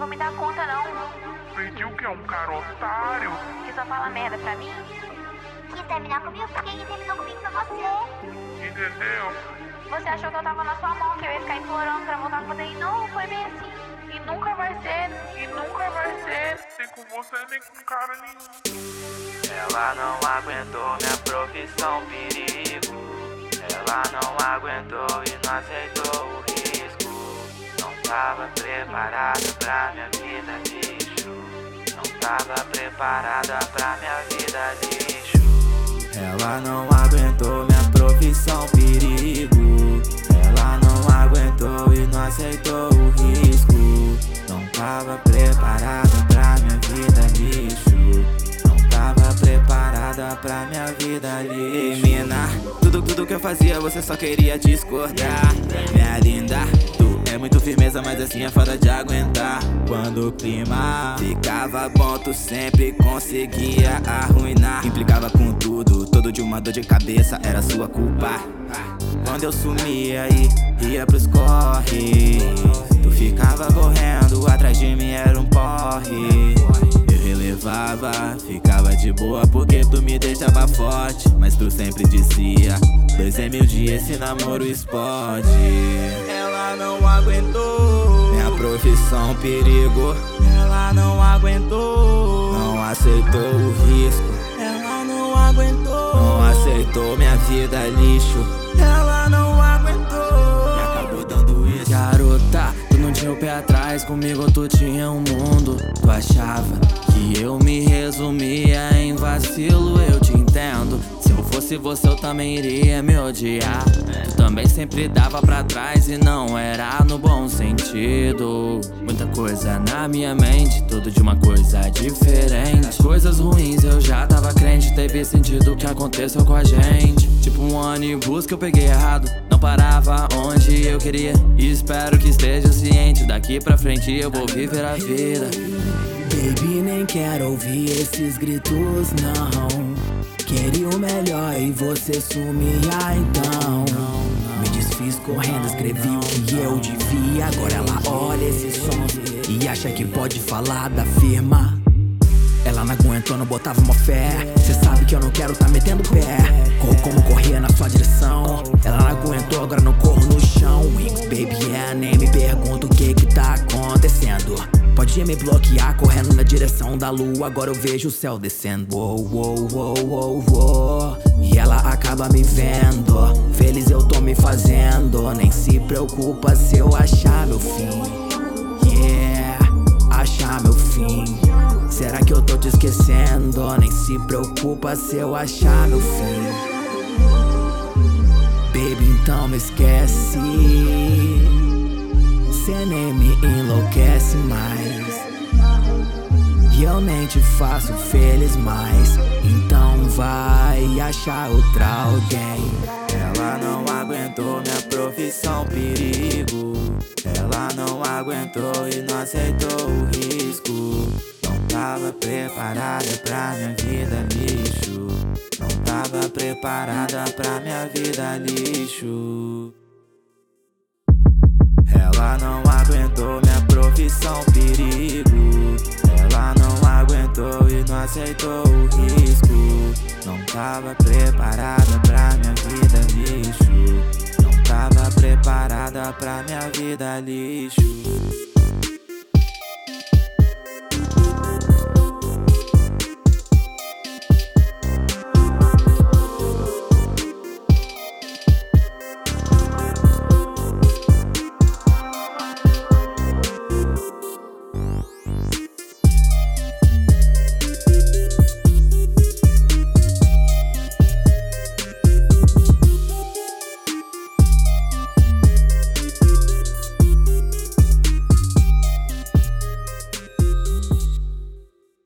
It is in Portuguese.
vou me dar conta, não. Pediu que é um cara otário? Que só fala merda pra mim? Quis terminar comigo porque quem terminou comigo foi você. Entendeu? Você achou que eu tava na sua mão, que eu ia ficar implorando pra voltar com você e não, foi bem assim. E nunca vai ser, E nunca vai ser. Nem com você, nem com cara nenhum. Ela não aguentou minha profissão perigo. Ela não aguentou e não aceitou tava preparada pra minha vida lixo. Não tava preparada pra minha vida lixo. Ela não aguentou minha profissão perigo. Ela não aguentou e não aceitou o risco. Não tava preparada pra minha vida lixo. Não tava preparada pra minha vida lixo. Mina, tudo, tudo que eu fazia você só queria discordar. Minha linda, tu é muito firmeza, mas assim é foda de aguentar. Quando o clima ficava bom, tu sempre conseguia arruinar. Implicava com tudo, todo de uma dor de cabeça era sua culpa. Quando eu sumia e ia pros corre, tu ficava correndo atrás de mim, era um porre. Eu relevava, ficava de boa porque tu me deixava forte. Mas tu sempre dizia: Dois é mil dias, esse namoro explode. Ela não aguentou, minha profissão perigo. Ela não aguentou, não aceitou o risco. Ela não aguentou, não aceitou minha vida lixo. Ela não aguentou, e acabou dando isso. Garota, tu não tinha o pé atrás, comigo tu tinha um mundo. Tu achava que eu me resumia em vacilo, eu eu fosse você, eu também iria me odiar. Tu também sempre dava pra trás e não era no bom sentido. Muita coisa na minha mente, tudo de uma coisa diferente. As coisas ruins eu já tava crente, teve sentido o que aconteceu com a gente. Tipo um ônibus que eu peguei errado, não parava onde eu queria. E espero que esteja ciente, daqui pra frente eu vou viver a vida. Baby, nem quero ouvir esses gritos, não. Queria o melhor e você sumia então. Me desfiz correndo, escrevi o que eu devia. Agora ela olha esse som e acha que pode falar da firma. Ela não aguentou, não botava uma fé. Cê sabe que eu não quero tá metendo pé. Como corria na sua direção. Ela não aguentou, agora não corro no chão. Wings, baby, é, nem me pergunto o que que tá acontecendo. Podia me bloquear correndo na direção da lua. Agora eu vejo o céu descendo. Uou, uou, uou, E ela acaba me vendo. Feliz eu tô me fazendo. Nem se preocupa se eu achar meu fim. Yeah, achar meu fim. Será que eu tô te esquecendo? Nem se preocupa se eu achar meu fim. Baby, então me esquece. Cê nem me enlouquece mais. E eu nem te faço feliz mais. Então vai achar outra alguém. Ela não aguentou minha profissão perigo. Ela não aguentou e não aceitou o risco. Não tava preparada pra minha vida lixo. Não tava preparada pra minha vida lixo. Ela não aguentou minha profissão perigo. E não aceitou o risco. Não tava preparada pra minha vida lixo. Não tava preparada pra minha vida lixo.